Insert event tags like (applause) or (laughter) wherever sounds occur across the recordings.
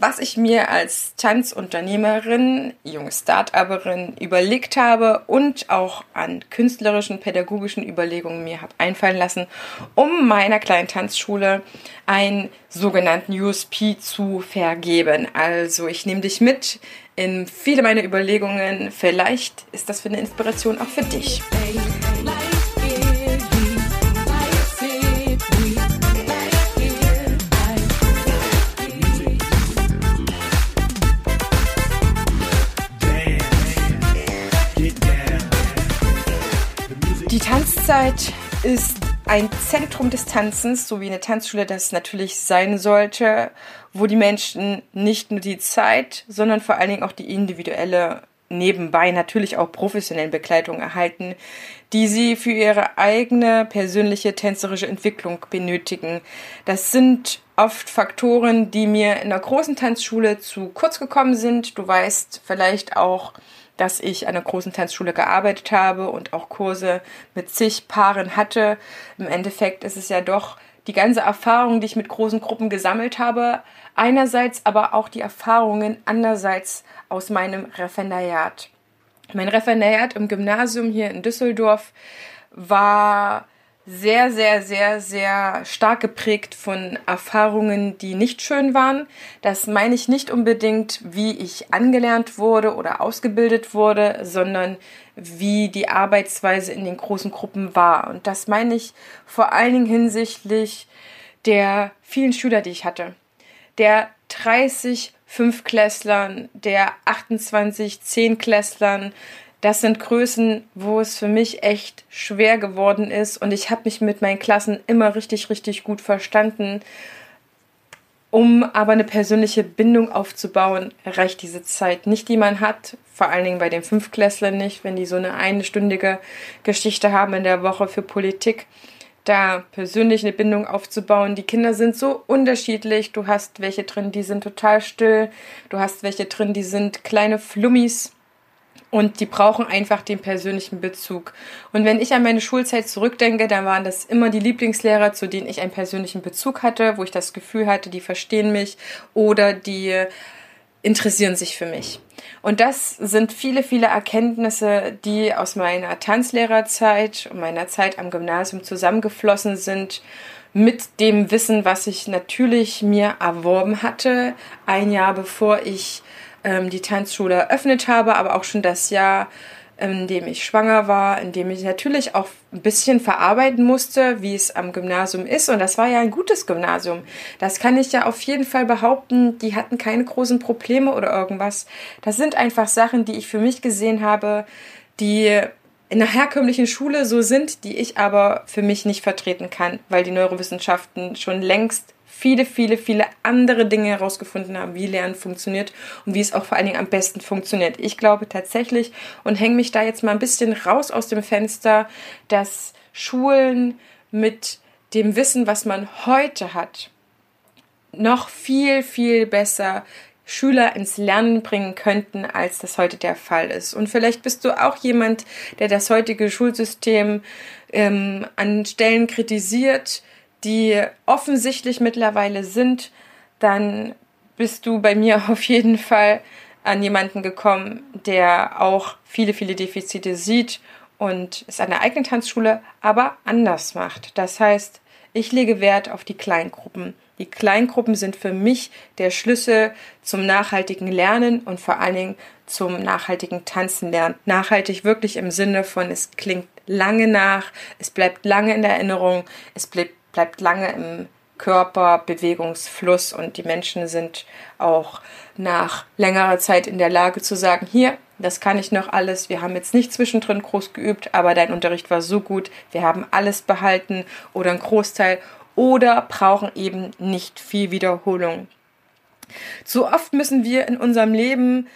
was ich mir als Tanzunternehmerin, junge Start-Uperin überlegt habe und auch an künstlerischen, pädagogischen Überlegungen mir habe einfallen lassen, um meiner kleinen Tanzschule einen sogenannten USP zu vergeben. Also ich nehme dich mit in viele meiner Überlegungen. Vielleicht ist das für eine Inspiration auch für dich. Tanzzeit ist ein Zentrum des Tanzens, so wie eine Tanzschule das natürlich sein sollte, wo die Menschen nicht nur die Zeit, sondern vor allen Dingen auch die individuelle, nebenbei natürlich auch professionelle Begleitung erhalten, die sie für ihre eigene persönliche tänzerische Entwicklung benötigen. Das sind oft Faktoren, die mir in der großen Tanzschule zu kurz gekommen sind. Du weißt vielleicht auch, dass ich an einer großen Tanzschule gearbeitet habe und auch Kurse mit zig Paaren hatte. Im Endeffekt ist es ja doch die ganze Erfahrung, die ich mit großen Gruppen gesammelt habe, einerseits aber auch die Erfahrungen andererseits aus meinem Referendariat. Mein Referendariat im Gymnasium hier in Düsseldorf war sehr, sehr, sehr, sehr stark geprägt von Erfahrungen, die nicht schön waren. Das meine ich nicht unbedingt, wie ich angelernt wurde oder ausgebildet wurde, sondern wie die Arbeitsweise in den großen Gruppen war. Und das meine ich vor allen Dingen hinsichtlich der vielen Schüler, die ich hatte. Der 30 Fünfklässlern, der 28 Zehnklässlern, das sind Größen, wo es für mich echt schwer geworden ist und ich habe mich mit meinen Klassen immer richtig, richtig gut verstanden. Um aber eine persönliche Bindung aufzubauen, reicht diese Zeit nicht, die man hat. Vor allen Dingen bei den Fünfklässlern nicht, wenn die so eine einstündige Geschichte haben in der Woche für Politik. Da persönlich eine Bindung aufzubauen. Die Kinder sind so unterschiedlich. Du hast welche drin, die sind total still. Du hast welche drin, die sind kleine Flummis und die brauchen einfach den persönlichen Bezug. Und wenn ich an meine Schulzeit zurückdenke, dann waren das immer die Lieblingslehrer, zu denen ich einen persönlichen Bezug hatte, wo ich das Gefühl hatte, die verstehen mich oder die interessieren sich für mich. Und das sind viele, viele Erkenntnisse, die aus meiner Tanzlehrerzeit und meiner Zeit am Gymnasium zusammengeflossen sind mit dem Wissen, was ich natürlich mir erworben hatte, ein Jahr bevor ich ähm, die Tanzschule eröffnet habe, aber auch schon das Jahr, in dem ich schwanger war, in dem ich natürlich auch ein bisschen verarbeiten musste, wie es am Gymnasium ist. Und das war ja ein gutes Gymnasium. Das kann ich ja auf jeden Fall behaupten. Die hatten keine großen Probleme oder irgendwas. Das sind einfach Sachen, die ich für mich gesehen habe, die in der herkömmlichen Schule so sind, die ich aber für mich nicht vertreten kann, weil die Neurowissenschaften schon längst viele, viele, viele andere Dinge herausgefunden haben, wie Lernen funktioniert und wie es auch vor allen Dingen am besten funktioniert. Ich glaube tatsächlich und hänge mich da jetzt mal ein bisschen raus aus dem Fenster, dass Schulen mit dem Wissen, was man heute hat, noch viel, viel besser Schüler ins Lernen bringen könnten, als das heute der Fall ist. Und vielleicht bist du auch jemand, der das heutige Schulsystem ähm, an Stellen kritisiert, die offensichtlich mittlerweile sind, dann bist du bei mir (laughs) auf jeden Fall an jemanden gekommen, der auch viele, viele Defizite sieht und es an der eigenen Tanzschule aber anders macht. Das heißt, ich lege Wert auf die Kleingruppen. Die Kleingruppen sind für mich der Schlüssel zum nachhaltigen Lernen und vor allen Dingen zum nachhaltigen Tanzen lernen. Nachhaltig wirklich im Sinne von, es klingt lange nach, es bleibt lange in der Erinnerung, es bleibt bleibt lange im Körper, Bewegungsfluss und die Menschen sind auch nach längerer Zeit in der Lage zu sagen, hier, das kann ich noch alles, wir haben jetzt nicht zwischendrin groß geübt, aber dein Unterricht war so gut, wir haben alles behalten oder einen Großteil oder brauchen eben nicht viel Wiederholung. Zu oft müssen wir in unserem Leben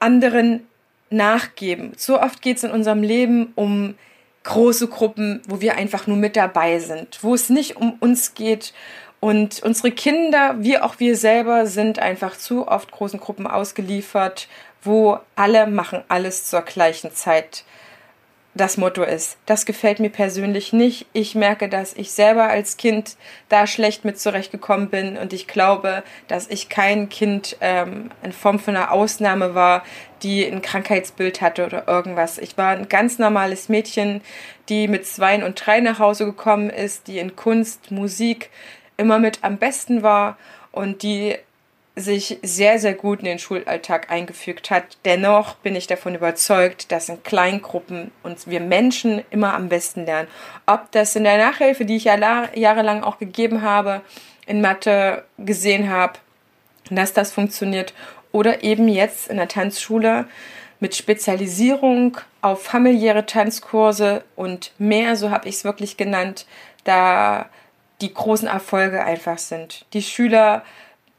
anderen nachgeben. So oft geht es in unserem Leben um große Gruppen, wo wir einfach nur mit dabei sind, wo es nicht um uns geht. Und unsere Kinder, wie auch wir selber, sind einfach zu oft großen Gruppen ausgeliefert, wo alle machen alles zur gleichen Zeit das Motto ist. Das gefällt mir persönlich nicht. Ich merke, dass ich selber als Kind da schlecht mit zurechtgekommen bin und ich glaube, dass ich kein Kind ähm, in Form von einer Ausnahme war, die ein Krankheitsbild hatte oder irgendwas. Ich war ein ganz normales Mädchen, die mit zwei und drei nach Hause gekommen ist, die in Kunst, Musik immer mit am besten war und die sich sehr, sehr gut in den Schulalltag eingefügt hat. Dennoch bin ich davon überzeugt, dass in Kleingruppen uns wir Menschen immer am besten lernen. Ob das in der Nachhilfe, die ich ja jahrelang auch gegeben habe, in Mathe gesehen habe, dass das funktioniert, oder eben jetzt in der Tanzschule mit Spezialisierung auf familiäre Tanzkurse und mehr, so habe ich es wirklich genannt, da die großen Erfolge einfach sind. Die Schüler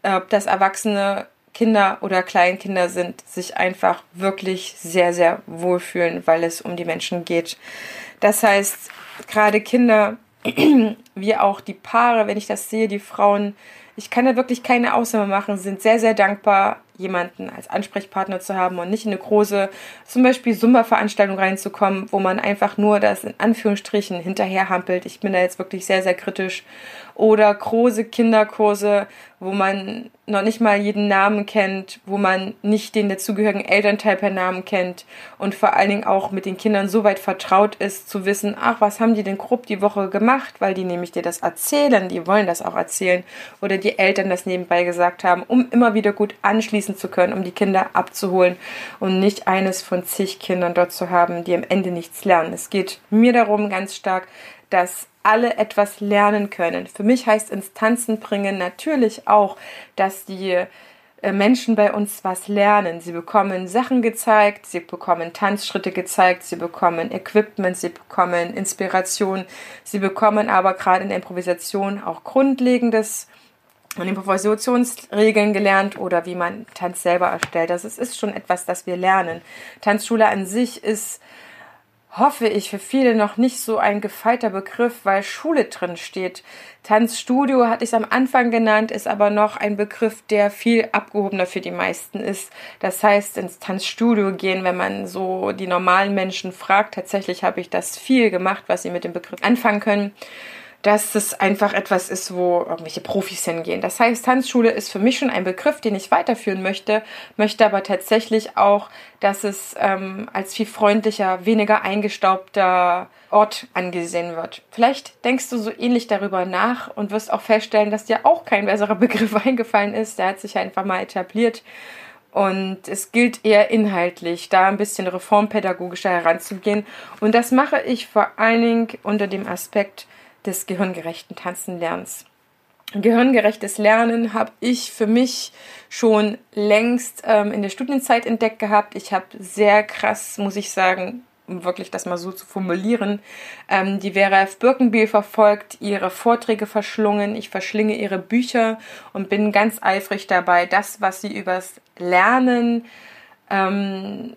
ob das erwachsene Kinder oder Kleinkinder sind, sich einfach wirklich sehr, sehr wohlfühlen, weil es um die Menschen geht. Das heißt, gerade Kinder, (clears throat) wie auch die Paare, wenn ich das sehe, die Frauen, ich kann da wirklich keine Ausnahme machen, sind sehr, sehr dankbar, jemanden als Ansprechpartner zu haben und nicht in eine große, zum Beispiel Zumba-Veranstaltung reinzukommen, wo man einfach nur das in Anführungsstrichen hinterherhampelt. Ich bin da jetzt wirklich sehr, sehr kritisch. Oder große Kinderkurse, wo man noch nicht mal jeden Namen kennt, wo man nicht den dazugehörigen Elternteil per Namen kennt und vor allen Dingen auch mit den Kindern so weit vertraut ist, zu wissen, ach, was haben die denn grob die Woche gemacht, weil die nämlich dir das erzählen, die wollen das auch erzählen oder die Eltern das nebenbei gesagt haben, um immer wieder gut anschließen zu können, um die Kinder abzuholen und nicht eines von zig Kindern dort zu haben, die am Ende nichts lernen. Es geht mir darum ganz stark, dass alle etwas lernen können. Für mich heißt Instanzen bringen natürlich auch, dass die äh, Menschen bei uns was lernen. Sie bekommen Sachen gezeigt, sie bekommen Tanzschritte gezeigt, sie bekommen Equipment, sie bekommen Inspiration, sie bekommen aber gerade in der Improvisation auch Grundlegendes und Improvisationsregeln gelernt oder wie man Tanz selber erstellt. Das ist schon etwas, das wir lernen. Tanzschule an sich ist hoffe ich, für viele noch nicht so ein gefeiter Begriff, weil Schule drin steht. Tanzstudio hatte ich es am Anfang genannt, ist aber noch ein Begriff, der viel abgehobener für die meisten ist. Das heißt, ins Tanzstudio gehen, wenn man so die normalen Menschen fragt. Tatsächlich habe ich das viel gemacht, was sie mit dem Begriff anfangen können dass es einfach etwas ist, wo irgendwelche Profis hingehen. Das heißt, Tanzschule ist für mich schon ein Begriff, den ich weiterführen möchte, möchte aber tatsächlich auch, dass es ähm, als viel freundlicher, weniger eingestaubter Ort angesehen wird. Vielleicht denkst du so ähnlich darüber nach und wirst auch feststellen, dass dir auch kein besserer (laughs) Begriff eingefallen ist. Der hat sich einfach mal etabliert. Und es gilt eher inhaltlich, da ein bisschen reformpädagogischer heranzugehen. Und das mache ich vor allen Dingen unter dem Aspekt, des gehirngerechten Tanzenlernens. Gehirngerechtes Lernen habe ich für mich schon längst ähm, in der Studienzeit entdeckt gehabt. Ich habe sehr krass, muss ich sagen, um wirklich das mal so zu formulieren, ähm, die Vera F. Birkenbiel verfolgt, ihre Vorträge verschlungen, ich verschlinge ihre Bücher und bin ganz eifrig dabei, das, was sie übers Lernen ähm,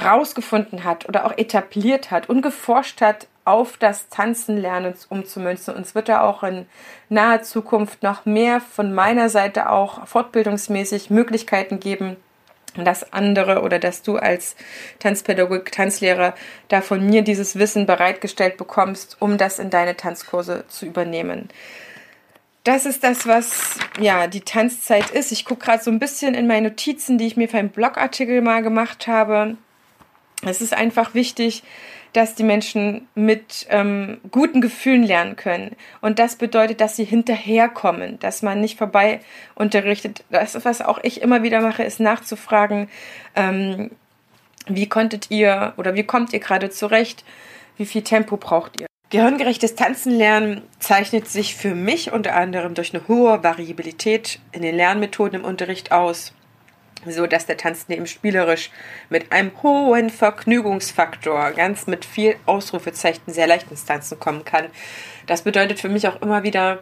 rausgefunden hat oder auch etabliert hat und geforscht hat, auf das Tanzenlernen umzumünzen. Und es wird da auch in naher Zukunft noch mehr von meiner Seite auch fortbildungsmäßig Möglichkeiten geben, dass andere oder dass du als Tanzpädagogik, Tanzlehrer da von mir dieses Wissen bereitgestellt bekommst, um das in deine Tanzkurse zu übernehmen. Das ist das, was ja die Tanzzeit ist. Ich gucke gerade so ein bisschen in meine Notizen, die ich mir für einen Blogartikel mal gemacht habe. Es ist einfach wichtig, dass die Menschen mit ähm, guten Gefühlen lernen können. Und das bedeutet, dass sie hinterherkommen, dass man nicht vorbei unterrichtet. Das, was auch ich immer wieder mache, ist nachzufragen, ähm, wie konntet ihr oder wie kommt ihr gerade zurecht? Wie viel Tempo braucht ihr? Gehirngerechtes Tanzen lernen zeichnet sich für mich unter anderem durch eine hohe Variabilität in den Lernmethoden im Unterricht aus so dass der Tanz neben spielerisch mit einem hohen Vergnügungsfaktor, ganz mit viel Ausrufezeichen, sehr leicht ins Tanzen kommen kann. Das bedeutet für mich auch immer wieder,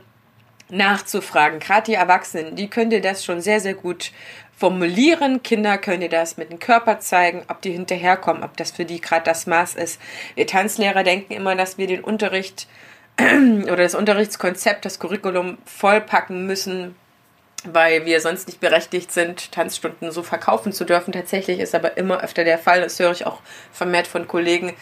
nachzufragen. Gerade die Erwachsenen, die können dir das schon sehr, sehr gut formulieren. Kinder können dir das mit dem Körper zeigen, ob die hinterherkommen, ob das für die gerade das Maß ist. Wir Tanzlehrer denken immer, dass wir den Unterricht (clears throat) oder das Unterrichtskonzept, das Curriculum vollpacken müssen, weil wir sonst nicht berechtigt sind, Tanzstunden so verkaufen zu dürfen. Tatsächlich ist aber immer öfter der Fall, das höre ich auch vermehrt von Kollegen,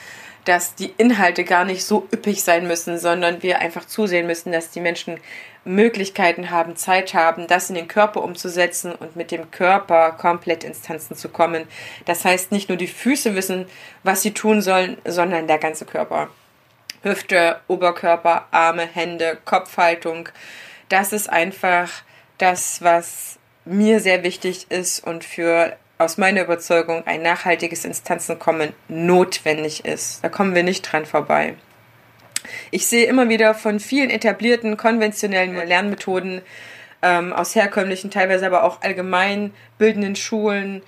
dass die Inhalte gar nicht so üppig sein müssen, sondern wir einfach zusehen müssen, dass die Menschen Möglichkeiten haben, Zeit haben, das in den Körper umzusetzen und mit dem Körper komplett ins Tanzen zu kommen. Das heißt, nicht nur die Füße wissen, was sie tun sollen, sondern der ganze Körper. Hüfte, Oberkörper, Arme, Hände, Kopfhaltung. Das ist einfach das, was mir sehr wichtig ist und für aus meiner Überzeugung ein nachhaltiges Instanzenkommen notwendig ist. Da kommen wir nicht dran vorbei. Ich sehe immer wieder von vielen etablierten konventionellen Lernmethoden ähm, aus herkömmlichen, teilweise aber auch allgemein bildenden Schulen,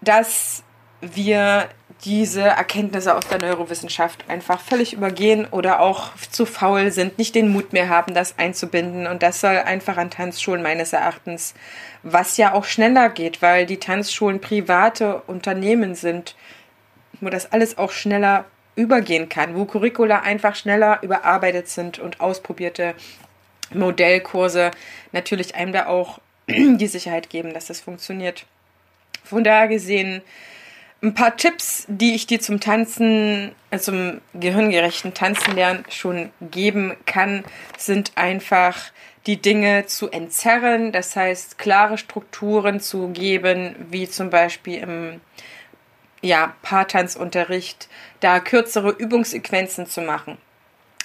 dass wir diese Erkenntnisse aus der Neurowissenschaft einfach völlig übergehen oder auch zu faul sind, nicht den Mut mehr haben, das einzubinden. Und das soll einfach an Tanzschulen meines Erachtens, was ja auch schneller geht, weil die Tanzschulen private Unternehmen sind, wo das alles auch schneller übergehen kann, wo Curricula einfach schneller überarbeitet sind und ausprobierte Modellkurse natürlich einem da auch (clears throat) die Sicherheit geben, dass das funktioniert. Von daher gesehen, ein paar Tipps, die ich dir zum Tanzen, äh, zum gehirngerechten Tanzen lernen schon geben kann, sind einfach die Dinge zu entzerren, das heißt klare Strukturen zu geben, wie zum Beispiel im ja, Paartanzunterricht, da kürzere Übungssequenzen zu machen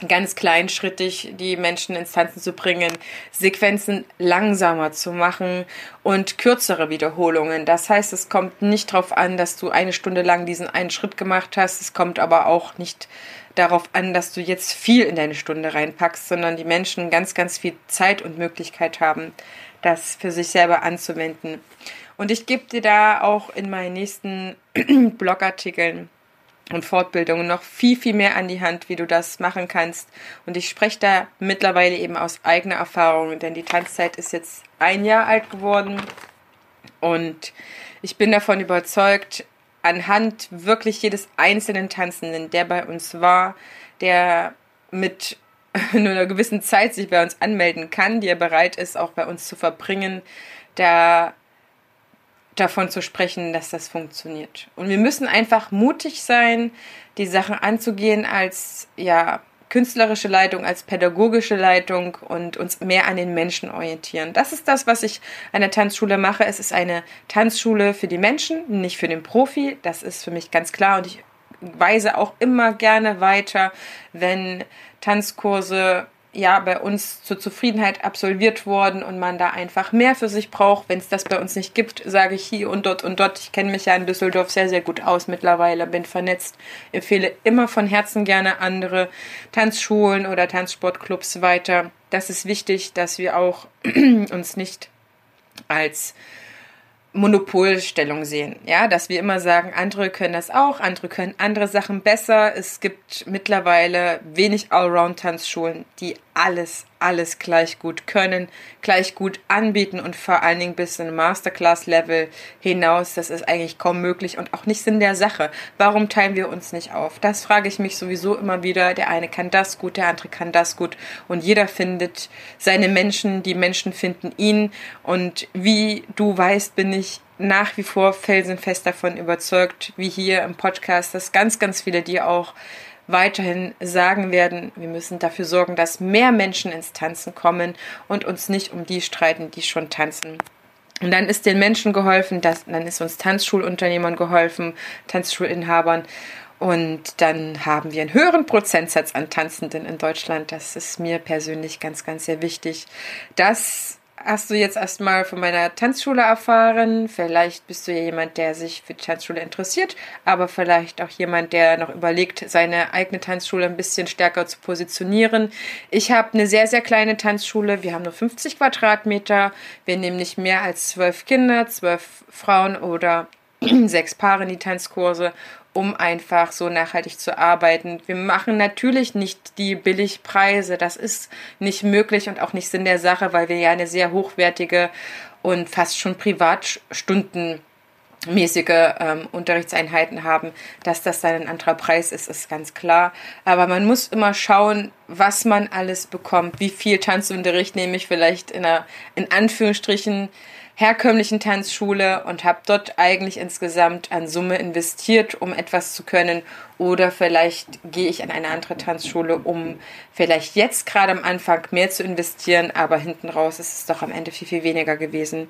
ganz kleinschrittig die Menschen ins Tanzen zu bringen, Sequenzen langsamer zu machen und kürzere Wiederholungen. Das heißt, es kommt nicht darauf an, dass du eine Stunde lang diesen einen Schritt gemacht hast. Es kommt aber auch nicht darauf an, dass du jetzt viel in deine Stunde reinpackst, sondern die Menschen ganz, ganz viel Zeit und Möglichkeit haben, das für sich selber anzuwenden. Und ich gebe dir da auch in meinen nächsten (clears throat) Blogartikeln und Fortbildungen noch viel, viel mehr an die Hand, wie du das machen kannst. Und ich spreche da mittlerweile eben aus eigener Erfahrung, denn die Tanzzeit ist jetzt ein Jahr alt geworden und ich bin davon überzeugt, anhand wirklich jedes einzelnen Tanzenden, der bei uns war, der mit (laughs) nur einer gewissen Zeit sich bei uns anmelden kann, die er bereit ist, auch bei uns zu verbringen, da davon zu sprechen, dass das funktioniert. Und wir müssen einfach mutig sein, die Sachen anzugehen als ja künstlerische Leitung, als pädagogische Leitung und uns mehr an den Menschen orientieren. Das ist das, was ich an der Tanzschule mache. Es ist eine Tanzschule für die Menschen, nicht für den Profi. Das ist für mich ganz klar und ich weise auch immer gerne weiter, wenn Tanzkurse ja bei uns zur Zufriedenheit absolviert worden und man da einfach mehr für sich braucht. Wenn es das bei uns nicht gibt, sage ich hier und dort und dort. Ich kenne mich ja in Düsseldorf sehr, sehr gut aus mittlerweile, bin vernetzt, empfehle immer von Herzen gerne andere Tanzschulen oder Tanzsportclubs weiter. Das ist wichtig, dass wir auch (clears throat) uns nicht als Monopolstellung sehen. Ja, dass wir immer sagen, andere können das auch, andere können andere Sachen besser. Es gibt mittlerweile wenig Allround-Tanzschulen, die alles, alles gleich gut können, gleich gut anbieten und vor allen Dingen bis in Masterclass-Level hinaus. Das ist eigentlich kaum möglich und auch nicht Sinn der Sache. Warum teilen wir uns nicht auf? Das frage ich mich sowieso immer wieder. Der eine kann das gut, der andere kann das gut und jeder findet seine Menschen, die Menschen finden ihn und wie du weißt, bin ich nach wie vor felsenfest davon überzeugt, wie hier im Podcast, dass ganz, ganz viele dir auch weiterhin sagen werden, wir müssen dafür sorgen, dass mehr Menschen ins Tanzen kommen und uns nicht um die streiten, die schon tanzen. Und dann ist den Menschen geholfen, dass, dann ist uns Tanzschulunternehmern geholfen, Tanzschulinhabern. Und dann haben wir einen höheren Prozentsatz an Tanzenden in Deutschland. Das ist mir persönlich ganz, ganz sehr wichtig. Das hast du jetzt erstmal von meiner Tanzschule erfahren. Vielleicht bist du ja jemand, der sich für die Tanzschule interessiert, aber vielleicht auch jemand, der noch überlegt, seine eigene Tanzschule ein bisschen stärker zu positionieren. Ich habe eine sehr, sehr kleine Tanzschule. Wir haben nur 50 Quadratmeter. Wir nehmen nicht mehr als zwölf Kinder, zwölf Frauen oder (clears throat) sechs Paare in die Tanzkurse um einfach so nachhaltig zu arbeiten. Wir machen natürlich nicht die Billigpreise, das ist nicht möglich und auch nicht Sinn der Sache, weil wir ja eine sehr hochwertige und fast schon Privatstunden mäßige ähm, Unterrichtseinheiten haben, dass das dann ein anderer Preis ist, ist ganz klar. Aber man muss immer schauen, was man alles bekommt. Wie viel Tanzunterricht nehme ich vielleicht in einer, in Anführungsstrichen, herkömmlichen Tanzschule und habe dort eigentlich insgesamt an Summe investiert, um etwas zu können. Oder vielleicht gehe ich an eine andere Tanzschule, um vielleicht jetzt gerade am Anfang mehr zu investieren, aber hinten raus ist es doch am Ende viel, viel weniger gewesen.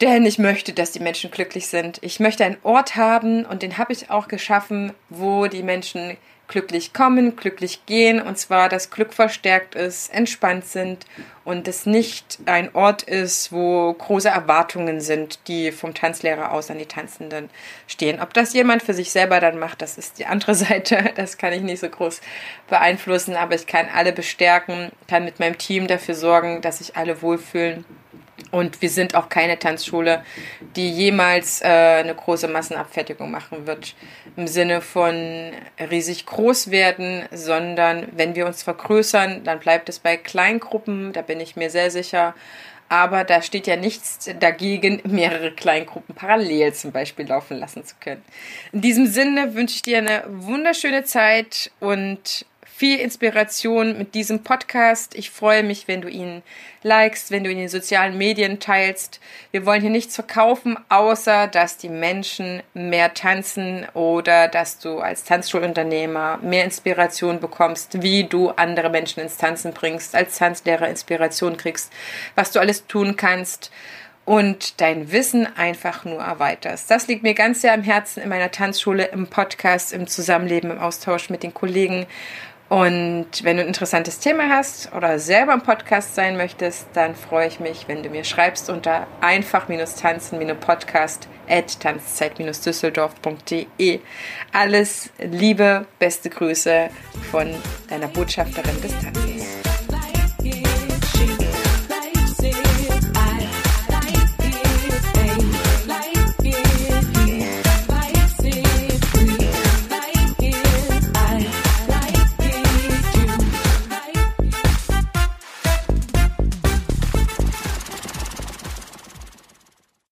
Denn ich möchte, dass die Menschen glücklich sind. Ich möchte einen Ort haben und den habe ich auch geschaffen, wo die Menschen glücklich kommen, glücklich gehen. Und zwar, dass Glück verstärkt ist, entspannt sind und es nicht ein Ort ist, wo große Erwartungen sind, die vom Tanzlehrer aus an die Tanzenden stehen. Ob das jemand für sich selber dann macht, das ist die andere (laughs) Seite, das kann ich nicht so groß beeinflussen, aber ich kann alle bestärken, kann mit meinem Team dafür sorgen, dass sich alle wohlfühlen und wir sind auch keine Tanzschule, die jemals äh, eine große Massenabfertigung machen wird. Im Sinne von riesig groß werden, sondern wenn wir uns vergrößern, dann bleibt es bei Kleingruppen, da bin ich mir sehr sicher. Aber da steht ja nichts dagegen, mehrere Kleingruppen parallel zum Beispiel laufen lassen zu können. In diesem Sinne wünsche ich dir eine wunderschöne Zeit und viel Inspiration mit diesem Podcast. Ich freue mich, wenn du ihn likest, wenn du ihn in den sozialen Medien teilst. Wir wollen hier nichts verkaufen, außer dass die Menschen mehr tanzen oder dass du als Tanzschulunternehmer mehr Inspiration bekommst, wie du andere Menschen ins Tanzen bringst, als Tanzlehrer Inspiration kriegst, was du alles tun kannst und dein Wissen einfach nur erweiterst. Das liegt mir ganz sehr am Herzen in meiner Tanzschule, im Podcast, im Zusammenleben, im Austausch mit den Kollegen und wenn du ein interessantes Thema hast oder selber im Podcast sein möchtest, dann freue ich mich, wenn du mir schreibst unter einfach-tanzen-podcast at tanzzeit-düsseldorf.de. Alles Liebe, beste Grüße von deiner Botschafterin des Tanzes.